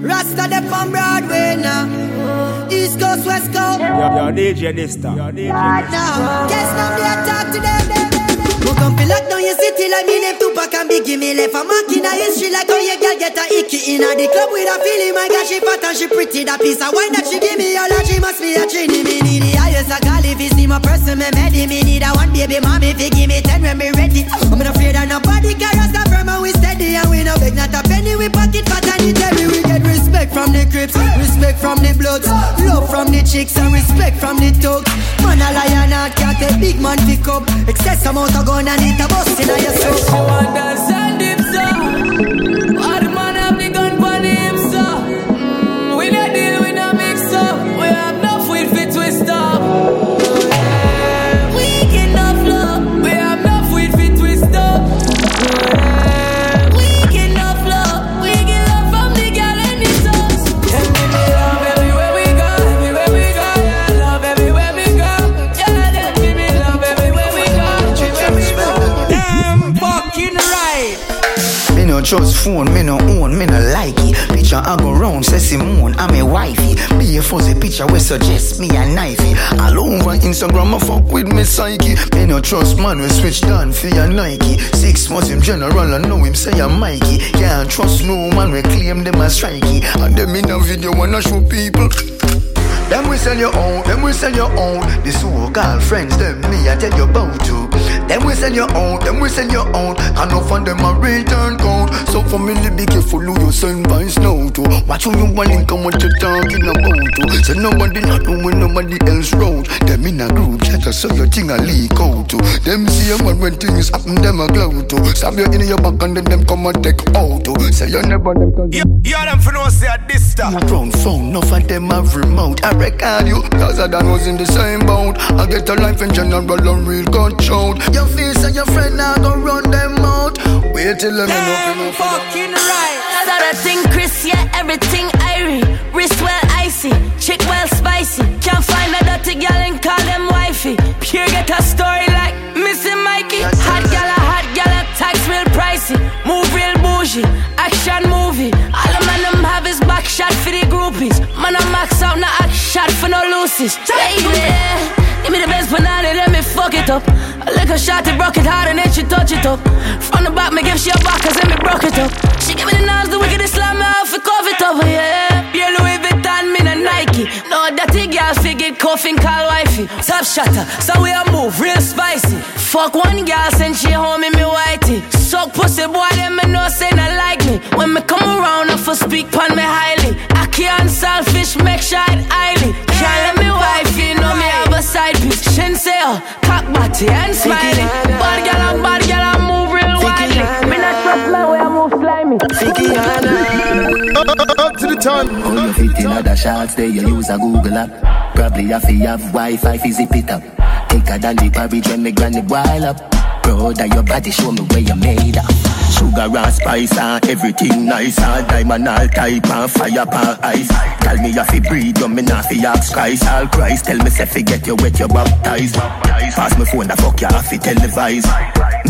Rasta them from Broadway now. East Coast, West Coast. Your DJ Nista. Your DJ Nista. Uh. Guess now they attack to them. Who come feel lock down your city like me name Tupac and Biggie Me left a mark in a history. Like how your girl get a icky in a the club with a feeling. My God she fat and she pretty. That piece of wine that she give me all that she must be a trini. Me need the highest I call if you see my person me ready Me need a one baby mommy fi give me ten when me ready. I'm not afraid of nobody cause us that from and we steady. And we no beg not a penny. We pocket fat and it heavy We get respect from the crips, respect from the bloods Love from the chicks and respect from the thugs Man a lion a cat a big man pick up Excess amount of gun and it a bust in a your soul. She want dance and trust phone, me no own, me no like it. Picture I go round, say Simone, I'm a wifey. Be a fuzzy picture we suggest me a knifey. All over Instagram, I fuck with me psyche. Me no trust man, we switch down for your Nike. Six months him general, I know him say I'm Mikey. Can't trust no man, we claim them as strikey. And them in a video wanna show people. Them we sell your own, them we sell your own. The so-called friends, them me I tell you about to. Them we send your own, them we send your own. And no of them a return code. So family be careful who you send by snow to. Watch who you want and what you talking about to. So nobody not know when nobody else road. Them in a group chat so your thing a leak out to. Them see a man when things happen, them a glow to. Stab you in your back and then them come and take out to. Say you never them can You, you them for no say at this stuff. Round phone, enough of them have remote. I record you, cause I done was in the same boat. I get a life in general, and real shout. Your face and your friend now go run them out. Wait till Damn enough fucking right. I got a thing, Chris, yeah, everything irie. Wrist well icy, chick well spicy. Can't find a dirty gal and call them wifey. Pure get a story like Missing Mikey. Hot gal, a hot gal, a tax real pricey. Move real bougie, action movie. All the man them have is back shot for the groupies. Man, I max out, no act shot for no loosies. Baby, give me the best banana, let me fuck it up. I lick a shot, it broke it hard and then she touch it up. From the back, me give she a back, cause then me broke it up. She give me the knives, the wicked slam me off, for cover it up, yeah. Pure Louis Vuitton, me no Nike. No dirty girl, figure coughing, call wifey. Top shatter, so we a move, real spicy. Fuck one girl, send she home in me whitey. Suck pussy, boy, them me know say not like me. When me come around, I for speak pon me highly. I can't selfish, make it highly. Can't let me know me have a side piece. Shin say, oh, cock body and smiley. Bad girl, I'm bad girl, I move real wildly. Me not trust my way, I move slimy. Up to the time. All you fit in other shots, there you use a Google app. Probably have to have Wi-Fi fi zip it up. Thicker than the porridge when me granny boil up. Brother, your body show me where you made up. Sugar and spice and everything nice and diamond all type and fire pan ice. Tell me if you breathe, you me not fi ask Christ. All Christ, tell me if you get you wet, you baptized. Pass me phone, the fuck you have to televise.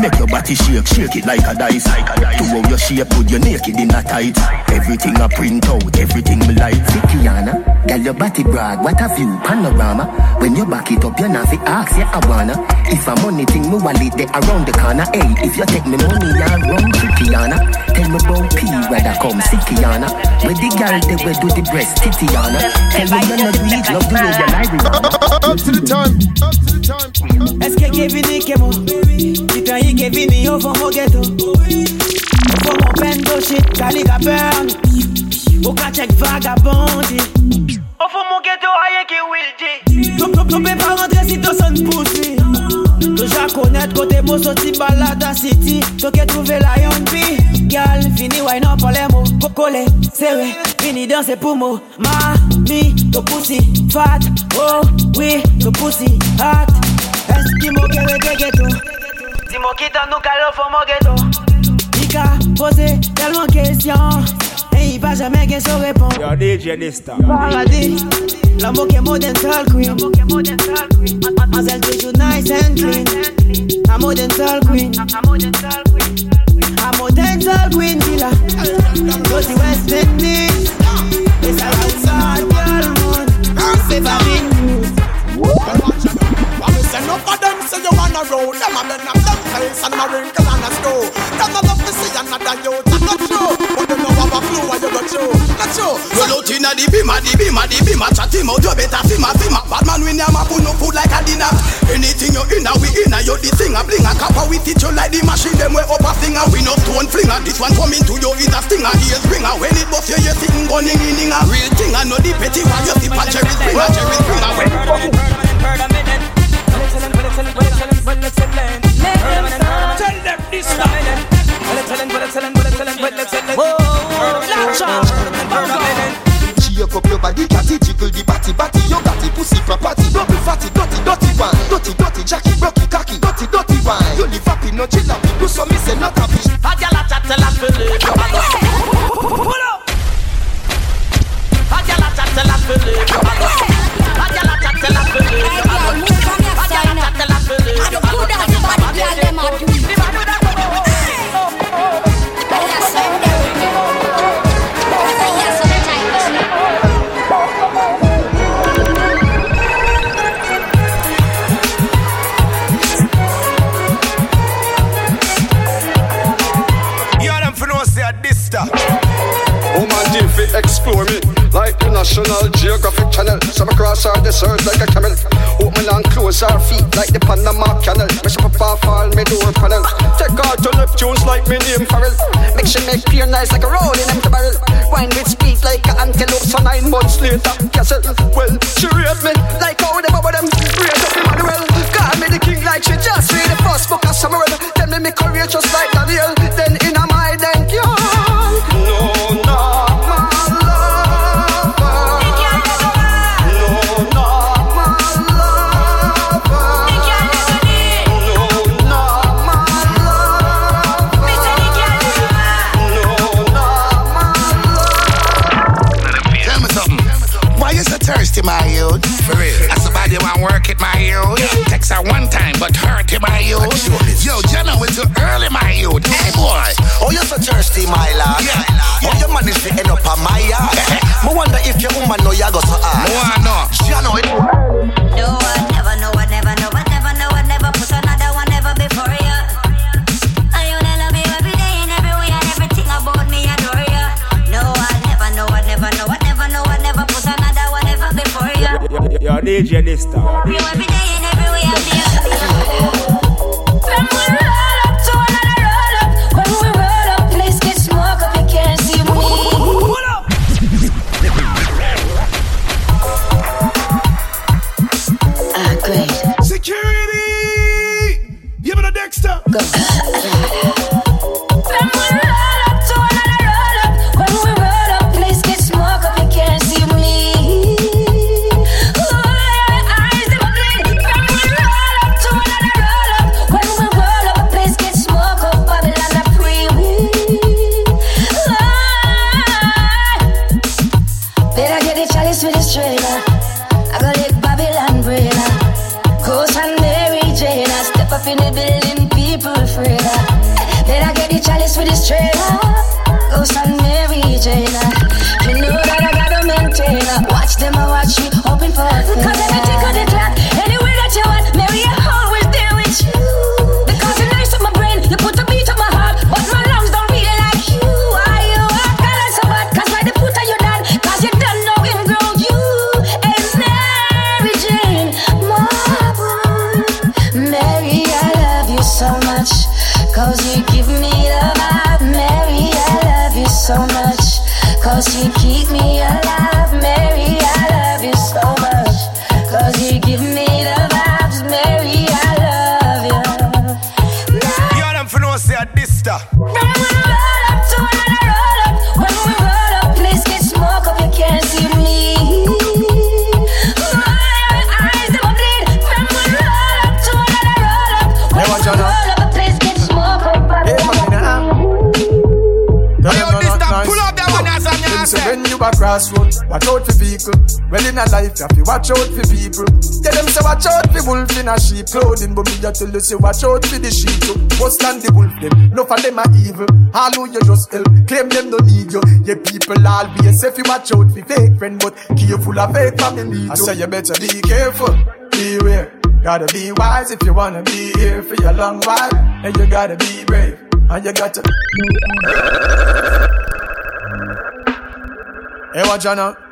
Make your body shake, shake it like a dice. To how your shape, put your naked in a tight. Everything I print out, everything me like. Fikiana, girl your body broad, what a view, panorama. When you back it up, you not fi ask, yeah I wanna. If I'm money thing, me wallet there around the corner. Hey, if you take me money, you run Fikiana. Tell me about P, where I come, Sikiana. Where the girl they where do the breast, Titiana. Tell me you're not rich, love the way you lie. Up to the time. Up to the time. Est-ce que Kevin Kemo Putain, il Kevin, il au fond mon ghetto Au fond mon bendo shit, Caliga burn Au cas check vagabondé Au fond mon ghetto, rien qui will dit Non, non, non, peux pas rentrer si ton son pousse Sorti balade à City Toi qui trouvé la young bee Gal, fini wine up les mots? Collé, serré, fini danser pour moi. Mami, ton pussy fat. Oh oui, ton pussy hot. Eskimo que ve de ghetto? Dis-moi qui t'en nous calme pour mon ghetto. Il a posé tellement de questions Et il va jamais qu'elle se répond Your DJ Nista. Paradis, l'amour qui est modern soul queen Mademoiselle toujours nice and clean. A modern soul queen. A modern soul queen killer. Go to West Indies inna the bima, the bima, di bima. Chat him out, you better fima, fima. Bad man when you put no food like a dinner. Anything you inna, we inna. You the thing a bling a copper, we teach you like the machine. Them way up a finger, we no stone flinger. This one coming to you is a stinger, ears ringer. When it bust you, you sitting gunning in inga. Real thing, I know the petty one. You see, pan cherry springer, cherry springer. When it heard a minute. up your body, cat it, jiggle the batty, batty, your batty, pussy from party. Don't be fatty, dirty, dirty one. Dirty, dirty, Jackie, brocky, cocky, dirty, dirty one. You live up in no chill up, do some miss and not happy. Serves like a camel. Open and close our feet like the Panama Canal. Mash up off all me door panel. Take out to left tunes like me name Farrell. Make sure make pure nice like a roll in empty barrel. Wine with speed like an antelope. So nine months later, castle. Well, she raised me like how the bubble them raised up Manuel. Call me the king like she just read the first book of Samuel. Tell me me courage just like Daniel. Then see my last. all your money sitting up on my ass. I wonder if your woman them a watch me, hoping for everything. Watch out for vehicle. Well in a life, you have to watch out for people. Tell them say watch out for wolf in a sheep clothing, but me just tell you say watch out for the sheep. What's stand the wolf them? No for them are evil. All who you just help, claim them don't need you. Yeah, people always be safe. you watch out for fake friend, but careful of fake family. I say you better be careful, beware. Gotta be wise if you wanna be here for your long while, and you gotta be brave, and you gotta. Hey, what know?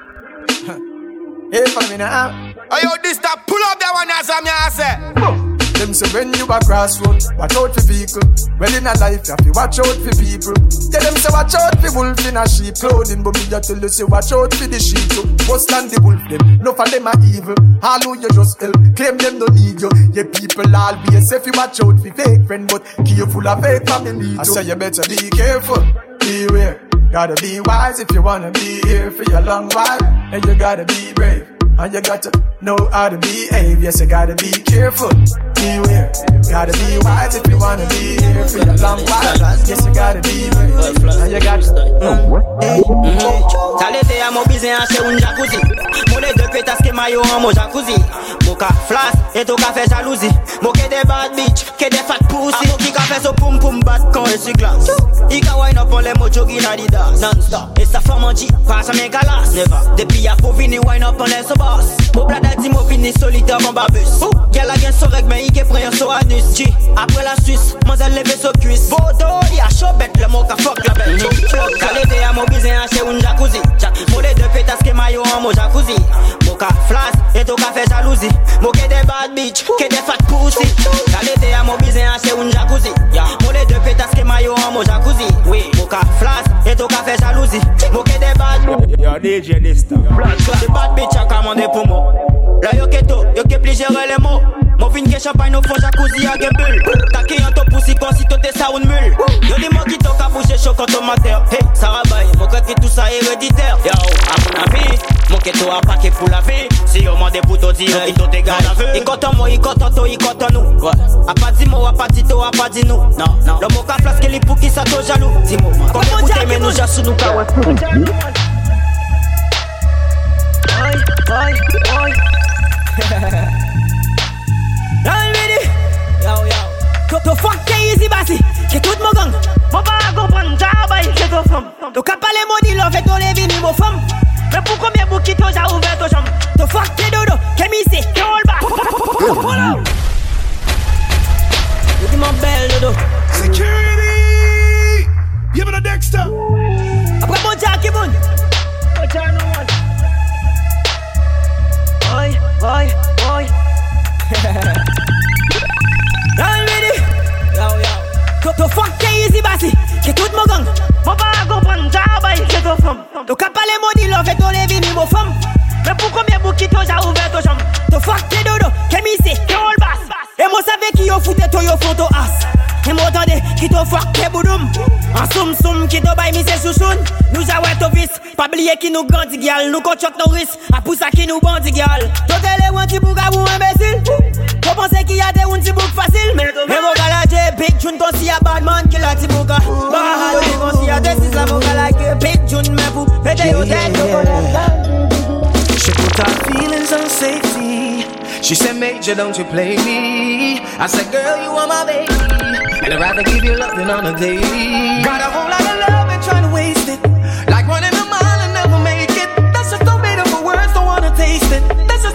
Hey, for me now. Hey, yo, this that pull up that one as I'm here, say. Them say when you a crossroad, watch out for vehicle. Well in a life, you have to watch out for people. Tell them say watch out for wolf in a sheep clothing, but me just tell you say watch out for the sheep. What's stand the wolf them? No for them are evil. All who you just help, claim them don't need you. Yeah, people always say if you watch out for fake friend, but careful of fake family. I say you better be careful, beware. Gotta be wise if you wanna be here for your long while, and you gotta be brave. And you gotta know how to behave. Yes, you gotta be careful. Beware. Gotta be wise if you wanna be here. For your long while. Yes, you gotta be brave. And you gotta. Mm-hmm. Talete a mo bizen a che un jacuzzi. Mo de petas ke mayo an mo jacuzzi. Mo ka flas e to ka fe jalousi Mo de bad bitch, ke de fat pussy. Mo ki ka fe so pum pum bat kon e si glas I ka wine up on le mo jogi na di das Non-stop, e sa fom an G, pa sa men galas Never, depi a po vini wine up on le so boss Mo blada di mo vini solitaire kon babus Gyal a gen so reg men i ke preyon so anus G, apre la Suisse, man zel leve so kuis Bodo, di a show bet le mo ka fuck la bel Talete a mo bizen a che un jacuzzi Mo de deux pétasses que maillot en mo jacuzzi Mo ka flas et to ka fait jalousie Mo ke de bad bitch, ke de fat pussy Talete a mo bizen a che un jacuzzi Mo de deux pétasses que maillot en mo jacuzzi Mo ka flas et to ka fait jalousie Mo ke de bad Yo DJ Nista The bad bitch a commandé pour moi Là yo ke to, yo ke pli gérer les mots Mo. Vin ke champagne au fond jacuzzi a gen bulle Taki an to pussy kon si to te sa un mule. Yo di mo ki to ka bouger chaud quand on mater Hey, ça rabaye, mo que tout ça héréditaire. Yo, à mon avis, mon que to a paquet pour la vie. Si yo mande pour to dire, il to te garde à vue Il content moi, il content to, il content nous. Ouais, a pas dit mo, a pas dit to, a pas dit nous. Non, non, le mot ka flasque li pour qui ça to jaloux. Dis moi, quand écoutez mais nous jassou nous ka ouais Oi, oi, oi Nan midi To fok te yizi basi Ke tout mou gang. Mou pa a kompon mta abay se to fom To kapale mou di love to levi ni mou fom Mè pou komye bou ki to ja ouve to chom To fok te dodo soum soum ki to bay mi se sousoun Nou ja wè to vis Pa bliye ki nou grandi gyal. Nou kon nou ris A pousa ki nou bandi gyal. To tele wan ti bouk a wou imbesil. Ko pense ki a te un ti bouk fasil. Me mo galaje Big Jun kon si a bad man ki la ti bouka Baha yo di kon si a desis la mo galake Big Jun me pou. Pete yo ten yo She put her feelings on safety. She said, Major, don't you play me. I said, Girl, you are my baby. And I'd rather give you love than on a daily. Got a whole lot of love and trying to waste it. Like running a mile and never make it. That's just no bitter for words, don't wanna taste it. That's just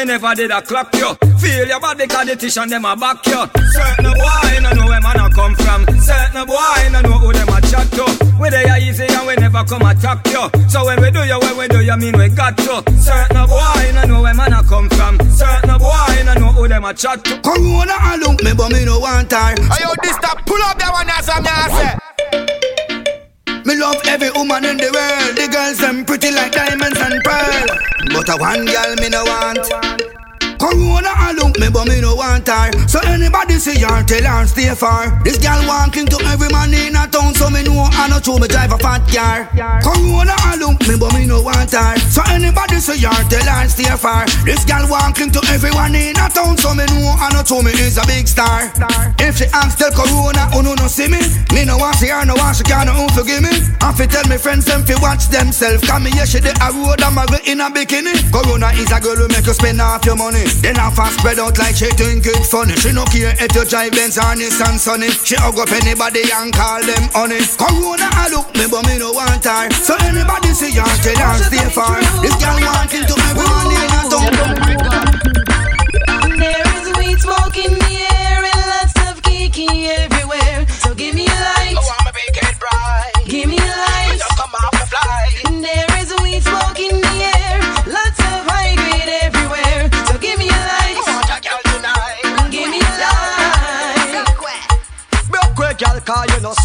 me never did a clock you Feel your body cause the tissue them a back you Certain boy no know where man a come from. Certain boy no know who them a chat to. We they are easy and we never come attack you So when we do you, when we do you mean we got to. Certain boy no know where man a come from. Certain boy no know who them a chat to. Corona alone me but me no want her. Ayo this that pull up that one as I'm say Me love every woman in the world. The girls them pretty like diamonds and pearl But a one girl me no want Corona a look me, but me no want her. So anybody see her, tell her stay far. This girl walking to every man in a town, so me know I know true me drive a fat car. Corona a look me, but me no want her. So anybody see her, tell her stay far. This girl walking to everyone in a town, so me know I know true me is a big star. If she asks tell Corona, oh no no see me. Me no want see her, no want she can't no forgive me. I fi tell me friends them fi watch themselves. Come me here she the a road I'm a in a bikini. Corona is a girl who make you spend half your money. Then I fast spread out like she think it funny. She no care if you drive Benz or Nissan Sunny. She hug up anybody and call them honey. Corona I look me but me no want her. So anybody see her tell her stay far. This girl wanting to everyone in a town. There is weed smoke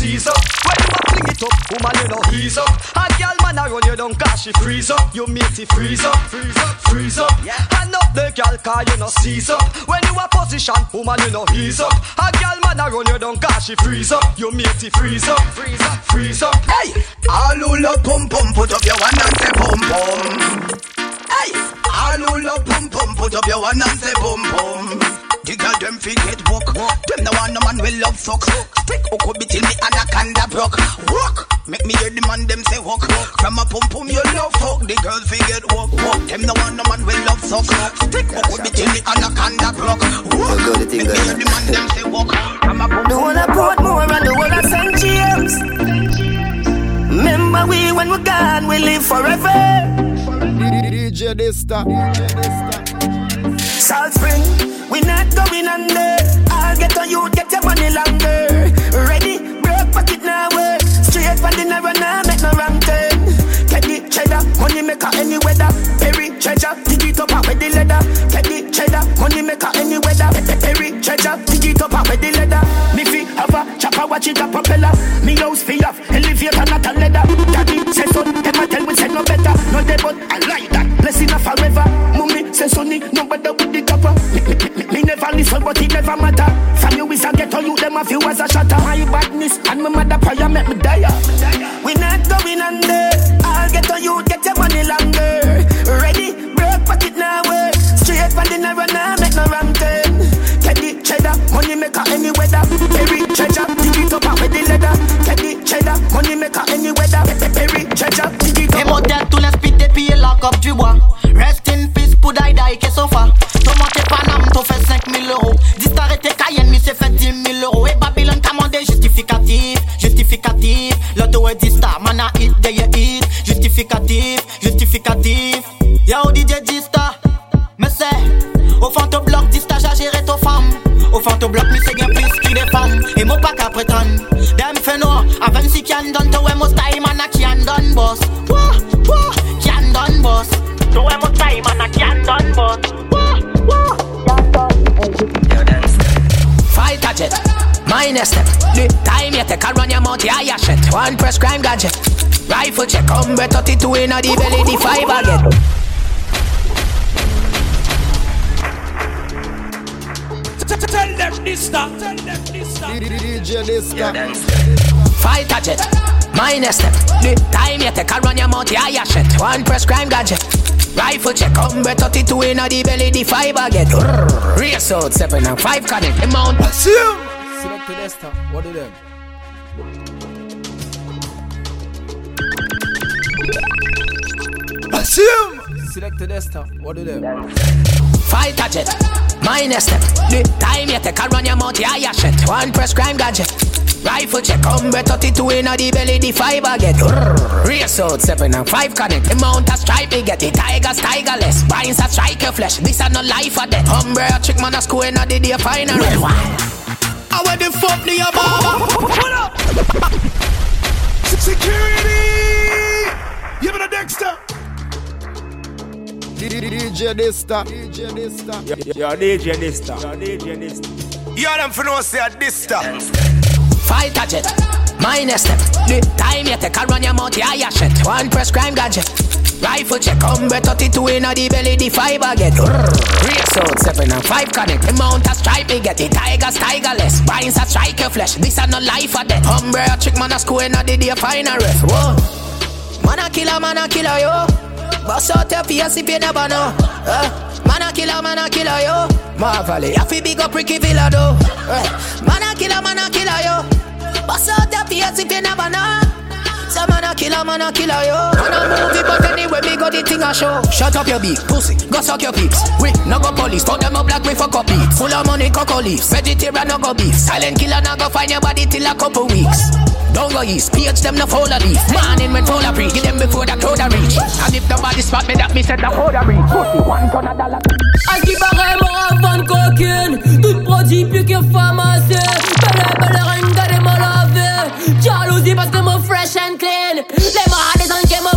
seize up. When you a fling it up, woman you no ease up. A girl man a run you down, cause she freeze up. You make it freeze up, freeze up, freeze up. Hand up the girl, car you no seize up. When you a position, woman you no ease up. A girl man a run you down, cause she freeze up. You make it freeze up, freeze up, freeze up. Hey, all who love pum pum, put up your one and say pum pum. Hey, all who love pum pum, put up your one and say pum pum. The girl them fi get walk, them no want no man will love fuck. Stick hook up till me anaconda broke. Walk, make me hear the man them say walk. From a pum pum you love fuck, the girl fi get walk. Walk, them no want no man will love fuck. Stick hook up till me anaconda broke. Walk, make me hear the man them say walk. From a pum The whole of Portmore and the whole of St. James. Remember we when we're gone, we live forever. DJ Dysta. Salt Spring, we not going under. I'll get on you, get your money longer. Ready, broke pocket now work. Straight for dinner and now make no wrong turn. Teddy cheddar, money maker any weather. Perry treasure, dig it up out with the leather. Teddy cheddar, money maker any weather. Perry treasure, dig it up out with the leather. Me fi have a chopper, watch it a propeller. Me house fi have elevator, not a leather. Daddy say so, them a tell we say no better. No dead but I like that. Blessing a forever. Mummy say sonny, no better with the never listen, but it never matter. From you is a ghetto, you them a few as a shatter. My badness and my mother prayer make me die. We not going under. I'll get on you, get your money longer. Ready, broke pocket now work. Straight for the narrow now, make no wrong turn. Teddy cheddar, money maker any weather. Perry treasure, dig it up out with the leather. Teddy cheddar, money maker any weather. One press crime gadget. Rifle check, come better 32 in a the belly, the five again. Tell them this Tell them this DJ Dysta. Fight gadget, minus step. The time you take a run your mouth, yeah, yeah, shit. One press crime gadget. Rifle check, come better 32 in a the belly, the five again. Race out, seven and five connect. The mount. Select to Desta. What do them? Assume. Select to Desta. What do them? Fight gadget, minus step. The time you take a run your mouth, yeah, yeah, shit. One press crime gadget. Rifle check, come better 32 in a the belly, the five again. Rrrr. Race out, seven and five connect. The mount a stripe, we get the tigers, tigerless. Binds a strike your flesh. This a no life or death. Umbrella trick man a school in a the day final. Red wine. I went the fuck the ababa. What up? Security. Give it a Dexter. DJ Dysta. DJ Dysta. Yo, DJ Dysta. Yo, DJ Dysta. You them for no say a Dysta. Fight gadget, minus step. The time you take a run your mouth, yeah, yeah, shit. One press crime gadget. Rifle check, Umbre 32 in the belly, the fiber get. Race out, 7 and 5 connect. The mount a stripe, me get the tigers, tigerless. Binds a strike your flesh, this a no life or death. Umbre a trick, man a school in the day, find a ref. Whoa. Man a killer, man a killer, yo. Bust out your face if you never know. Uh, man a killer, man a killer, yo. Marvelly, I feel big up Ricky Villa, though. Uh, man a killer, man a killer, yo. Bust out your face if you never know. Say man a killer, man a killer, yo. Man a movie, but anyway, me got the thing a show. Shut up your beak, pussy, go suck your peeps. We no go police, put them up like we fuck up beat. Full of money, cocoa leaves. Vegetarian no go beef. Silent killer no go find your body till a couple weeks. Don't go east, PH them no follow leaf. Morning when full of get them before the crowd a reach. And if nobody spot me, that me set the a reach. Pussy, one ton of dollar. À qui paraît, moi, van coquine. Toute produit plus que pharmacie. Belle, belle reine, d'aller me laver. Jalousie parce que moi fresh and clean. Les marades des anges qui me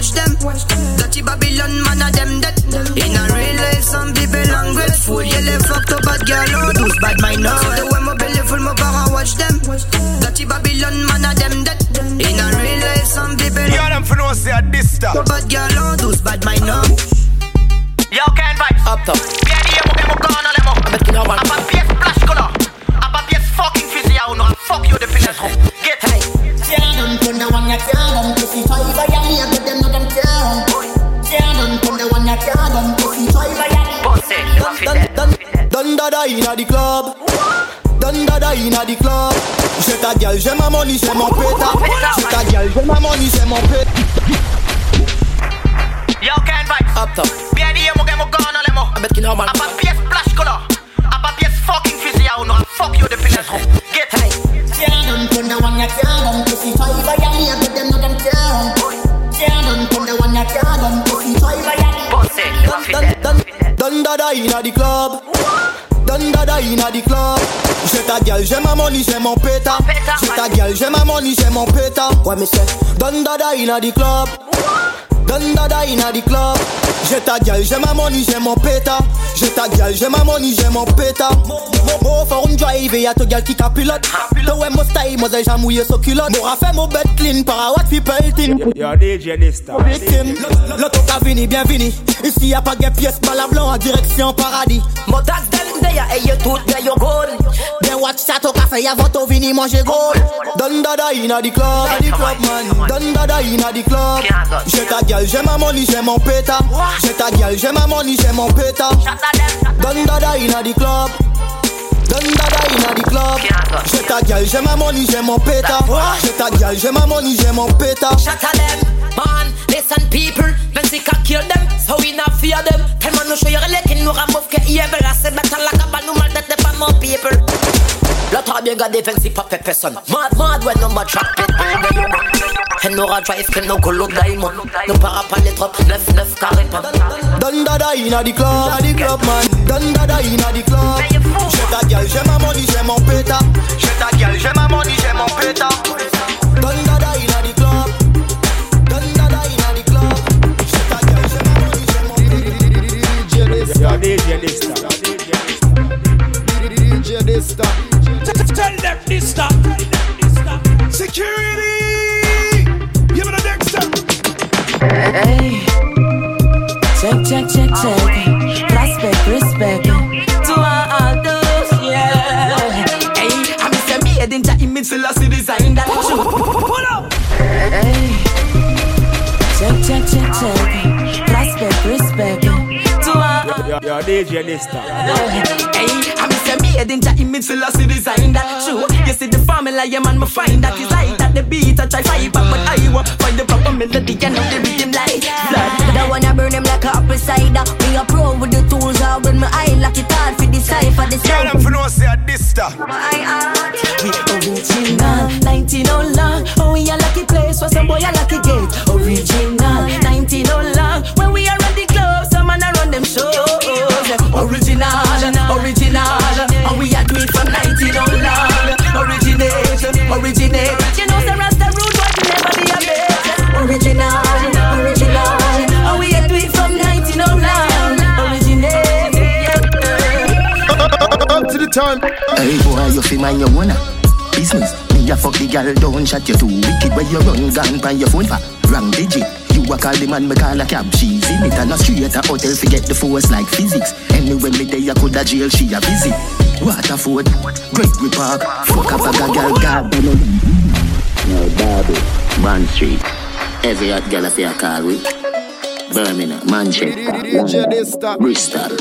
watch them. Dirty Babylon, man a them dead. In a real life, some people ungrateful Yeah, they fucked up bad girl, oh, those bad mind now Si tu ves mon belly full, mon parents watch them. Dirty Babylon, man a them dead. In a real life, some people Yeah, them for no say a this stuff. Bad girl, oh, those bad mind now Yo, Ken Vibes. Up top. Bien inna the club. Done dada inna the club. J'ai ta gueule, j'ai ma money, j'ai mon pétard. J'ai ta gueule, j'ai ma money, j'ai mon pétard. Yo, Ken Vibes. Up top. Bien dit, mo mo gana le mo. I bet you know, man. A pa pièce flash color. A pa pièce fucking fusil à uno. Fuck you, the finish. Get hey. Tear down, turn the one you tear down, pussy toy by your knee, but them know them tear down. Tear down, turn the one you tear down, pussy toy by your knee. Done dada inna the club. Dada inna the club. J'ai ta gueule, j'ai ma money, j'ai mon pétard. J'ai ta gueule, j'ai ma money, j'ai mon pétard. Ouais, mais c'est Done dada inna the club. Done dada inna the club. J'ai ta gueule, j'ai ma money, j'ai mon pétard. J'ai ta gueule, j'ai ma money, j'ai mon pétard. Mo for un drive, y'a ta gueule qui capilote. Te ouais, mon style, moi j'ai mouillé sur culotte. M'aura fait mon bed clean, para what people think. Yo, DJ. Victime, l'auto vini, bienvenue. Ici y'a pas de pièce, bala blanc en direction paradis. Mon tax del ya, et yo tout, ya yo gold. Bien watch ça, ton oh, café, y'a votre oh, vini, manger gold. Don dada inna the club, the club man. Don dada inna the club. J'ai ta gueule, j'ai ma money, j'ai mon pétard. J'ai ta gueule, j'ai ma money, j'ai mon pétard. Don dada inna the club. Don dada inna the club. J'ai ta gueule, j'ai ma money, j'ai mon pétard. J'ai ta gueule, j'ai ma money, j'ai mon pétard. Shut up them, man, listen people When sick I kill them, so we not fear them Tell man no show your leg in no ramov ke evil I said better like a ball no mal that the pan more people L'autre bien gars défensif pas fait personne. Mad mad when number trap it baby. And no drive que no go look diamond. No para pas les trop neuf neuf carré pas. Don dada inna the club, inna the club man. Don dada inna the club. J'ai ta gueule, j'ai ma money, j'ai mon pétard. J'ai ta gueule, j'ai ma money, j'ai mon pétard. DJ stuff. DJ stuff. Tell them stuff. Security. Give me the next step. Hey, check, check, check, check Respect, respect To all those, yeah Hey, I'm image design that. Pull up. Hey, check, check, check, check all Yo, yo, DJ this stuff. Hey, I'm Mr. Made in Jah image Selassie design that shoe. You see the formula, yeah man, me find that is like that the beat I try fight back, but I want find the proper melody and know the rhythm like blood. That wanna burn them like a apple cider. Me a pro with the tools, I when my eye lock it hard for the cipher, the Yo, them for no say a this stuff. We original, 19 oh long Oh, we a lucky place where some boy a lucky gate Original, original, original. And we are doing from 90 on. long. Originate, originate. You know, the Rasta root was never be a bit. Original, original. And we are do from 90 down long. Originate. Up to the time. Hey boy, you feel mind your wanna business. Me a fuck the girl, don't shut you too wicked where you run gun by your phone for wrong digit. You a call the man, me call a cab. She's in it and a street a hotel. Forget the force like physics. Anyway, me day I coulda jail, she a visit. Waterford, Gregory Park, fuck up a girl, God. Now, Derby, Bond Street. Every hot girl I say I call with. Birmingham, Manchester, Bristol.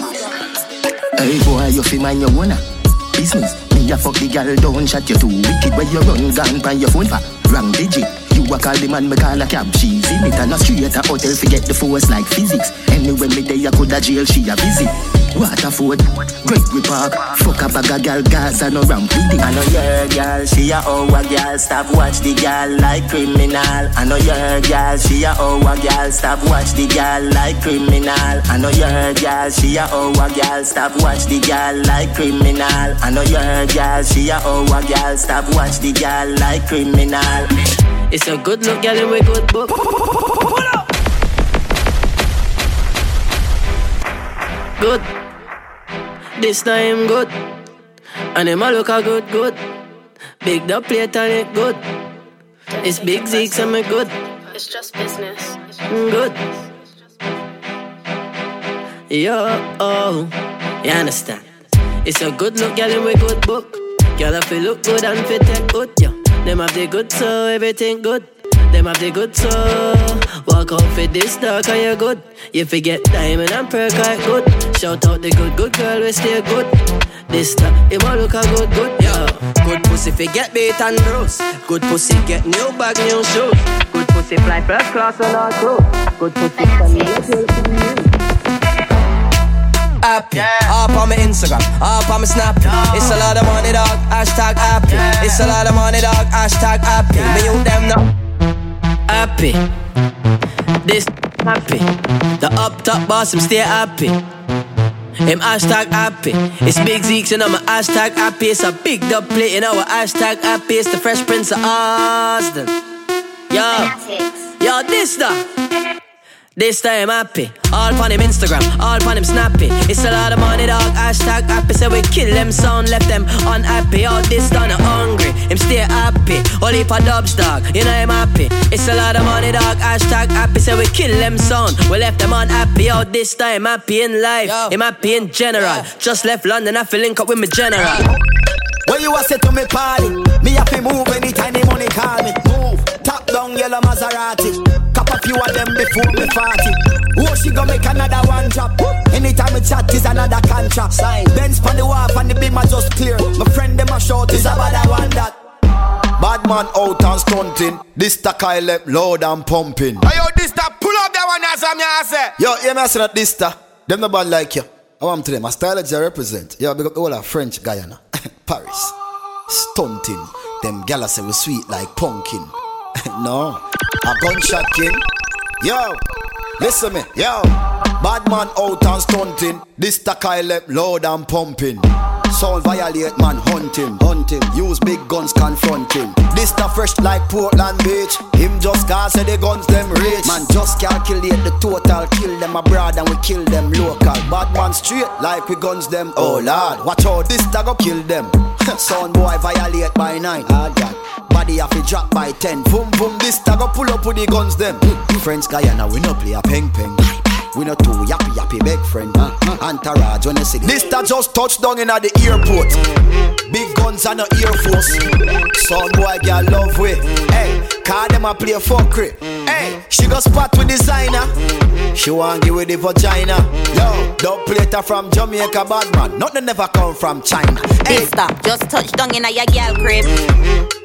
Hey boy, you feel mind your owner. Uh, business. Me a fuck the girl, don't shut you too wicked where you run gun by your phone for wrong digit. A call the man, me call a cab. She's in it and a street a hotel. Forget the force like physics. Anyway, me day I coulda jail, she a visit. Waterford, Gregory Park, fuck up a girl, Gaza no ramp with it. I know your girl, she a a girl. Stop watch the girl like criminal. I know your girl, she a oh a girl. Stop watch the girl like criminal. I know your girl, she a a girl. Stop watch the girl like criminal. I know your girl, she a oh a girl. Stop watch the girl like criminal. It's a good look, girl, and we good book. Good. This time good. And them a look a good, good. Big the plate and it good. It's big Zeke's and me good. It's just business. Mm, Good. Yo, oh, you understand? It's a good look, girl, and we good book. Girl, if you look good and fit take good, yeah. Them have the good, so everything good. Them have the good, so walk out for this dark, and you good. You forget diamond and perk, I good. Shout out the good, good girl, we stay good. This stuff, it won't look a good, good, yeah. Good pussy fi get beat and bruise. Good pussy get new bag, new shoes. Good pussy fly first class on our crew. Good pussy send me a bill to you. Happy, up on my Instagram, up on my Snap. It's a lot of money, dog. Hashtag happy. It's a lot of money, dog. Hashtag happy. Me you them now. Happy. This happy. The up top boss, I'm still happy. Him hashtag happy. It's Big Zeeks and I'm a hashtag happy. It's a big dub plate, you know a hashtag happy. It's the Fresh Prince of Austin. Yo, yo, this the. This time happy. All on him Instagram, all on him snappy. It's a lot of money, dog. Hashtag happy. So we kill them sound, left them unhappy. All this done hungry. Him stay happy. Only for dubs, dog. You know I'm happy. It's a lot of money, dog. Hashtag happy. So we kill them sound. We left them unhappy. All this time happy in life. Him happy in general. Just left London, I feel link up with my general. When you a say to me party, me have to move anytime the money call me. Move, top down yellow Maserati. Cop a few of them before me party. Oh, she gonna make another one drop. Anytime we chat is another contract. Sign. Benz pon the wharf and the beam are just clear. My friend them a short is about that one that. Bad man out and stunting. This the Kyle up loud and pumping. Hey, yo, this that pull up that one as I'm here, say. Yo, hear me say that this the. Them no bad like you. I want to them. My style I represent. Yo, big up all our French Guyana. Paris. Stunting. Them gala say we sweet like pumpkin. no. A gunshot king. Yo. Listen me. Yo. Bad man out and stunting. This Kyle up loud and pumping. Sound violate man, hunt him, hunt him. Use big guns, confront him. This the fresh like Portland Beach. Him just cause say the guns them rich. Man just calculate the total, kill them abroad and we kill them local. Bad man straight like we guns them. Oh lord, watch out, this da go kill them. Sound boy violate by nine. Ah God. Body have to drop by ten. Boom boom, this da go pull up with the guns them. Friends guy Guyana, we no play a peng peng. We not too yappy yappy big friend. Uh, entourage when you see this that just touched down in at the airport. Big guns and no air force. Son boy girl love way. Hey, call them a play fuckery. Hey, she got spot with designer. She want give with the vagina. Yo, dub plater from Jamaica, bad man. Nothing never come from China. Hey, Stop, just touch down in a your girl crib.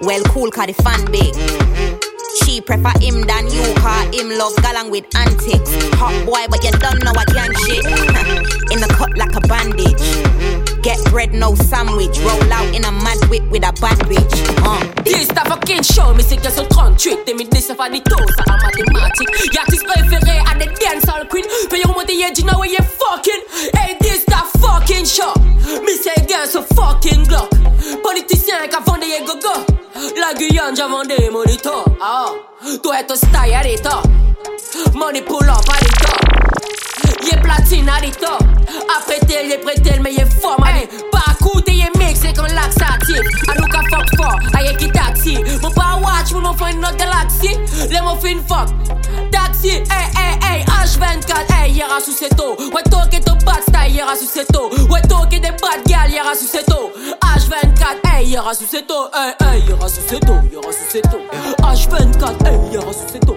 Well, cool, cause the fan big. She prefer him than you, cause him love galang with antics. Hot boy, but you don't know a gang shit. in the cut like a bandage. Get bread, no sandwich. Roll out in a mad whip with a bad bitch. Uh. This ta fucking show me c'est que son 38 Des minutes ça fait des taux, ça en mathématiques L'artiste préféré à des dancehall queen want the edge, you know where you fucking Hey, this that fucking show Me say against a fucking Glock Hey, go go. La Guyane, j'ai vendu mon état. Ah, toi, ton style à l'état. Money pull up à l'état. Y'a platine à l'état. Après tel, y'a prêtel, mais y'a fort, man. Pas coûté, y'a mixé comme laxatif. A nous qu'à fuck fort, a y'a qui taxi. Mon pas watch, mon enfant une autre galaxie. Les mots fin fuck. Taxi, hey, hey, hey, H24, hey, y'a sous cet eau. Ouais, toi qui ton bad style, y'a sous cet eau. Ouais, toi qui des bad gal, y'a sous cet eau. H24, hey, y'a sous cet eau. Hey, hey, y'a sous cet eau, y'a sous cet eau. H24, hey, y'a sous cet eau.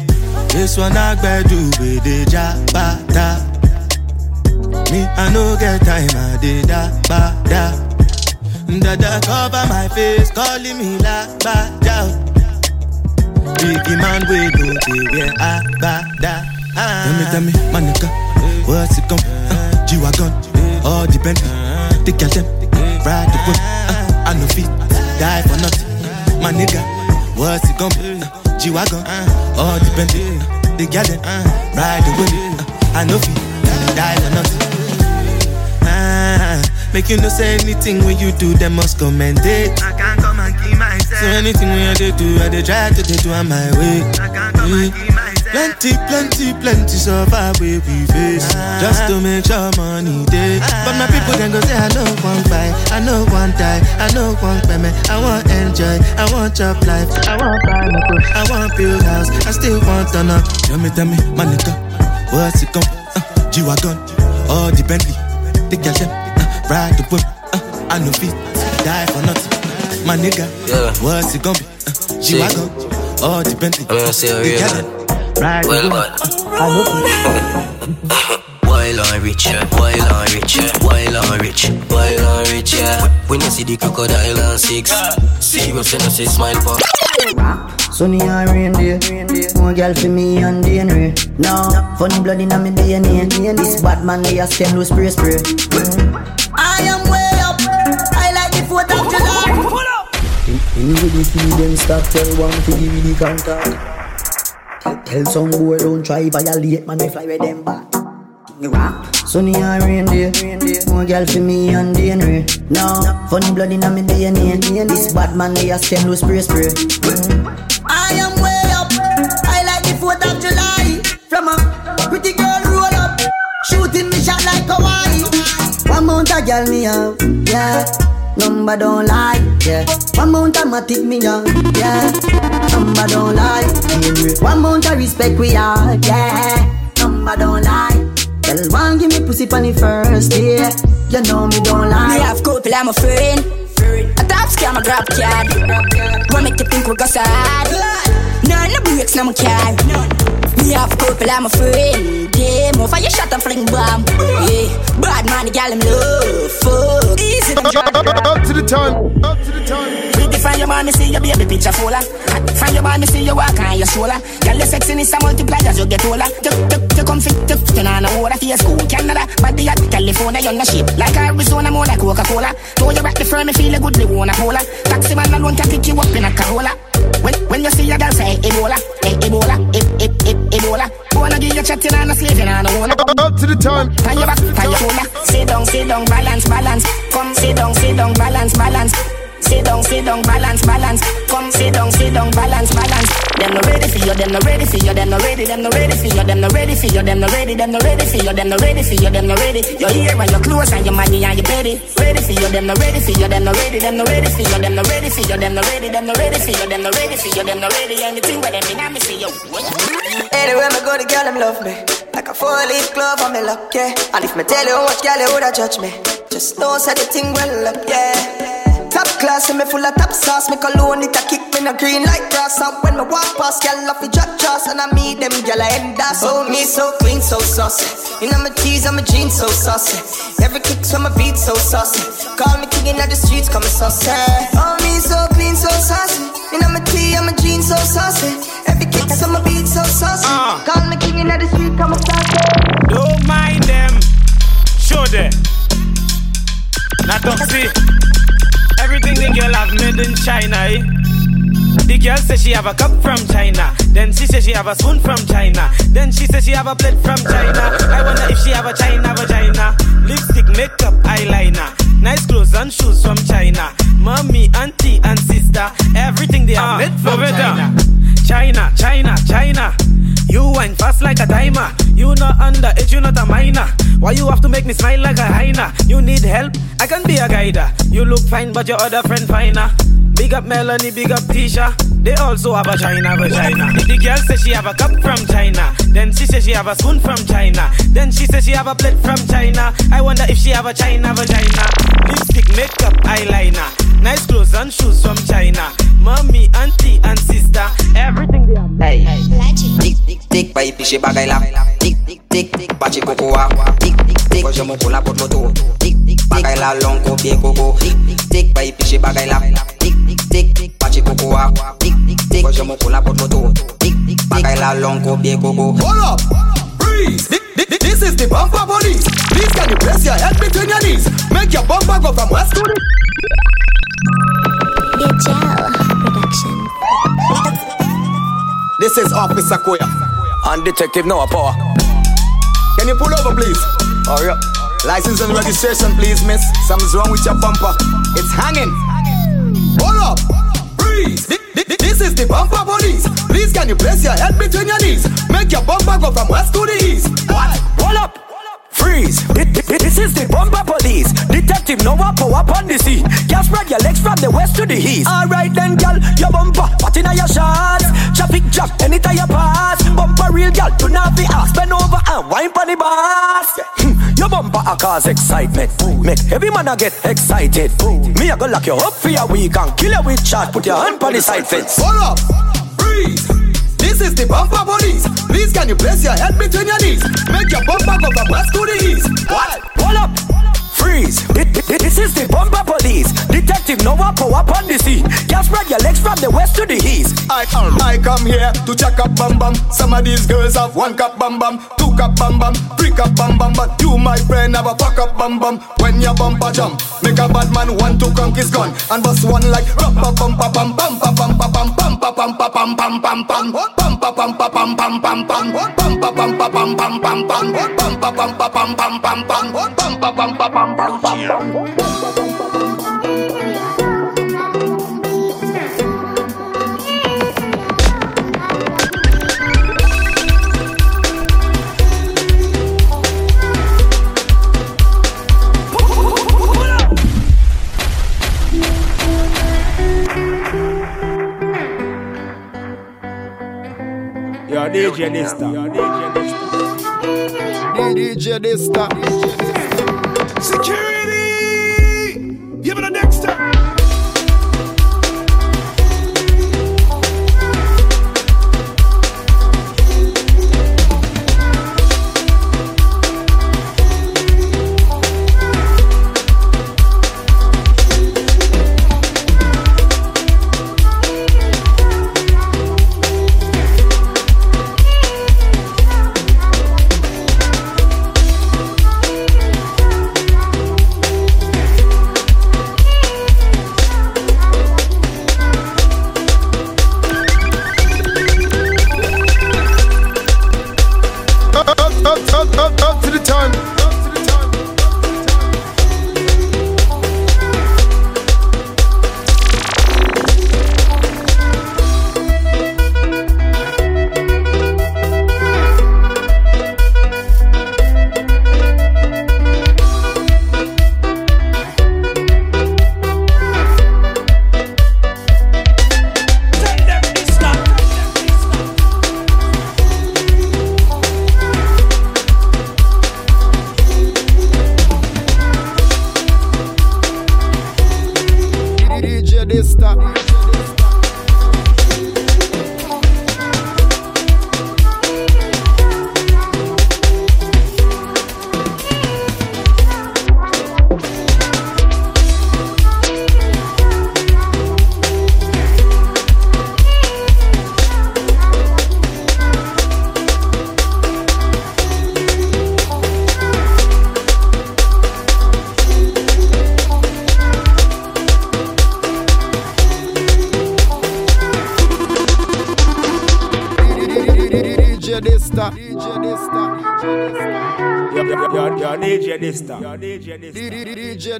This one I do with the jabata. Me, I no get time, I did that, ba, da. Dada cover my face, calling me la, ba, da. Biggie man, we go to where I, ba, da. Tell me, tell me, my nigga, what's it come? Uh, G-Wagon, all depend. The girl them, ride the whip. Uh, I no fit, die for nothing. My nigga, what's it come? Uh, G-Wagon, all depend. The girl them, ride the whip. Uh, I no fit, die for nothing. Ah, make you no say anything when you do, them must commend it. I can't come and keep myself. So anything when I do, I dey try to do on my way. I can't come and keep Plenty, plenty, plenty suffer we we face. Just to make sure money day But my people then go say I know one buy, I know one die, I know one payment I want enjoy, I want chop life. I want buy my I want build house. I still want to know Tell me, tell me, my nigga What's it come? Uh, G-Wagon, all the Bentley The girl them, uh, ride the whip uh, I know fit, die for nothing. My nigga, Yeah. what's it gonna be? Uh, G-Wagon, all the Bentley I'm gonna say a real girl man. them, ride the Well, whip man. Wild rich, yeah. wild and rich, yeah. wild and rich, wild and rich, yeah. When you see the crocodile and six, serious and I say smile for. Sunny and rain day, more girl for me and DNA. No, funny blood in me DNA. This bad man they a stem loose spray spray. I am way up. I like the fourth of July. Pull up. In with the feed them stop tell one to give me the contact. Tell, tell some boy don't try violate man we fly with them back. Sunny and rain day, more girl for me and DNA. No, funny blood in me DNA. This bad man they a stem loose spray spray. I am way up. I like the 4th of July. From a pretty girl roll up. Shooting me shot like Hawaii. One mount a girl me have, yeah. Number don't lie, yeah. One mount a matic me young, yeah. Number don't lie, yeah. One mount a respect we are, yeah. Number don't lie. Tell one give me pussy on the first day. You know me don't lie. Me have couple, I'm a friend. A top scam, a grab card. What make you think we go sad? None of breaks, no my car. Me have couple, I'm a friend. Yeah, move for your shot and fling bomb. Yeah, bad man, the gal, him love. Fuck. Easy, them drop. Up to the time, up to the time. Pretty find your man, me see your baby picture fuller. Find your man, me see you walk on your shoulder. Girl, your sexiness a multiply as you get older. You, come fit, you on a water your school, Canada. Body at California, you're not shape. Like Arizona, more like Coca-Cola. Throw you back the firm, me feel a good, me wanna hold her. Taxi man alone can pick you up in a Corolla. When, when you see a girl say Ebola, eh, Ebola, eh, eh, eh, Ebola. Wanna give you chatting and a slaving and a wanna. Up to the time. Tie your back, tie your shoulder. Sit down, sit down, balance, balance. Come, sit down, sit down, balance, balance. Sit down, sit down, balance, balance. Come, sit down, sit down, balance, balance. Them no ready for you, them no ready for you, them no ready, them no ready for you, them no ready for you, them no ready, them no ready for you, them no ready for you, them no ready. Your ear and your clothes and your money and your belly. Ready for you, them no ready for you, them no ready, them no ready for you, them no ready for you, them no ready, them no ready for you, them no ready for you, them no ready. Anything where them in, I me see you. Anywhere me go, the girl them love me. Like a four leaf glove on me luck, yeah. And if me tell you how much girl you woulda judge me, just know say the thing well up, yeah. Class, and me full of top sauce. Me cologne it a kick me no green like grass. And when me walk past, girl off the drop trust, and I meet them girl I end up. Oh me so clean, so saucy. You know my tees, I'm a jeans so saucy. Every kick from my beat so saucy. Call me king of the streets, come saucy. Oh me so clean, so saucy. You know my tee, I'm a jeans so saucy. Every kick from my beat so saucy. Uh. Call me king of the streets, come saucy. Don't mind them. Show them. Not see. Everything the girl have made in China, eh? The girl say she have a cup from China. Then she say she have a spoon from China. Then she say she have a plate from China. I wonder if she have a China vagina. Lipstick, makeup, eyeliner. Nice clothes and shoes from China. Mommy, auntie, and sister. Everything they have made from China. China, China, China. You wine fast like a timer. You not underage, you not a minor. Why you have to make me smile like a hyena? You need help? I can be a guider. You look fine, but your other friend finer. Big up Melanie, big up Tisha. They also have a China vagina. The girl say she have a cup from China. Then she say she have a spoon from China. Then she say she have a plate from China. I wonder if she have a China vagina. Lipstick, makeup, eyeliner. Nice clothes and shoes from China. Mommy, auntie, and sister. Everything they have. Hey, tic tic tic, pa ipi she bagay la. Tic tic tic tic, pa chi koko wa. Tic tic tic, pa jomo pula pot loto. Tic tic bagay la long ko pie koko. Tic tic tic, pa ipi she bagay la. Tic tic tic tic, pa chi koko wa. Tic tic tic, pa jomo pula pot loto. Tic tic bagay la long ko pie koko. Hold up, breeze. Thi- thi- This is the bumper police. Please can you press your head between your knees? Make your bumper go from west to the. This is Officer Koya and Detective Noah Power. Can you pull over, please? Oh yeah. License and registration, please, miss. Something's wrong with your bumper. It's hanging. Hold up. Thi- This is the bumper police. Please, can you place your head between your knees? Make your bumper go from west to the east. What? This is the bumper police. Detective no Noah power up on the scene. Can spread your legs from the west to the east. Alright then, girl, your bumper, what in your shots? Traffic jam, anytime you pass. Bumper real, girl, do not be asked. Bend over and wine for the boss. Hmm, Your bumper a cause excitement. Make every man a get excited. Me a go lock you up for your week and kill you with chat. Put your hand on the side fence. Hold up. Breeze. Is the bumper police. Please, can you place your head between your knees? Make your bumper go from west to the east. What? Hold up. Freeze! Thi- thi- This is the bumper police. Detective Noah power up on the scene. Can spread your legs from the west to the east. I, I come here to check up bum bum. Some of these girls have one cup bum bum, two cup bum bum, three cup bum bum. But you, my friend, have a fuck up bum bum. When your bumper jump, make a bad man want to conk his gun and bust one like rum pa bum pa bum bum pa bum pa bum bum pa bum pa bum bum bum bum bum pa bum pa bum bum bum bum bum pa bum pa bum bum bum bum bum pa bum pa bum bum bum bum bum bum bum. Yo, DJ Nista. DJ Dysta. Security!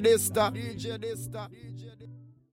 Yo, yo, yo,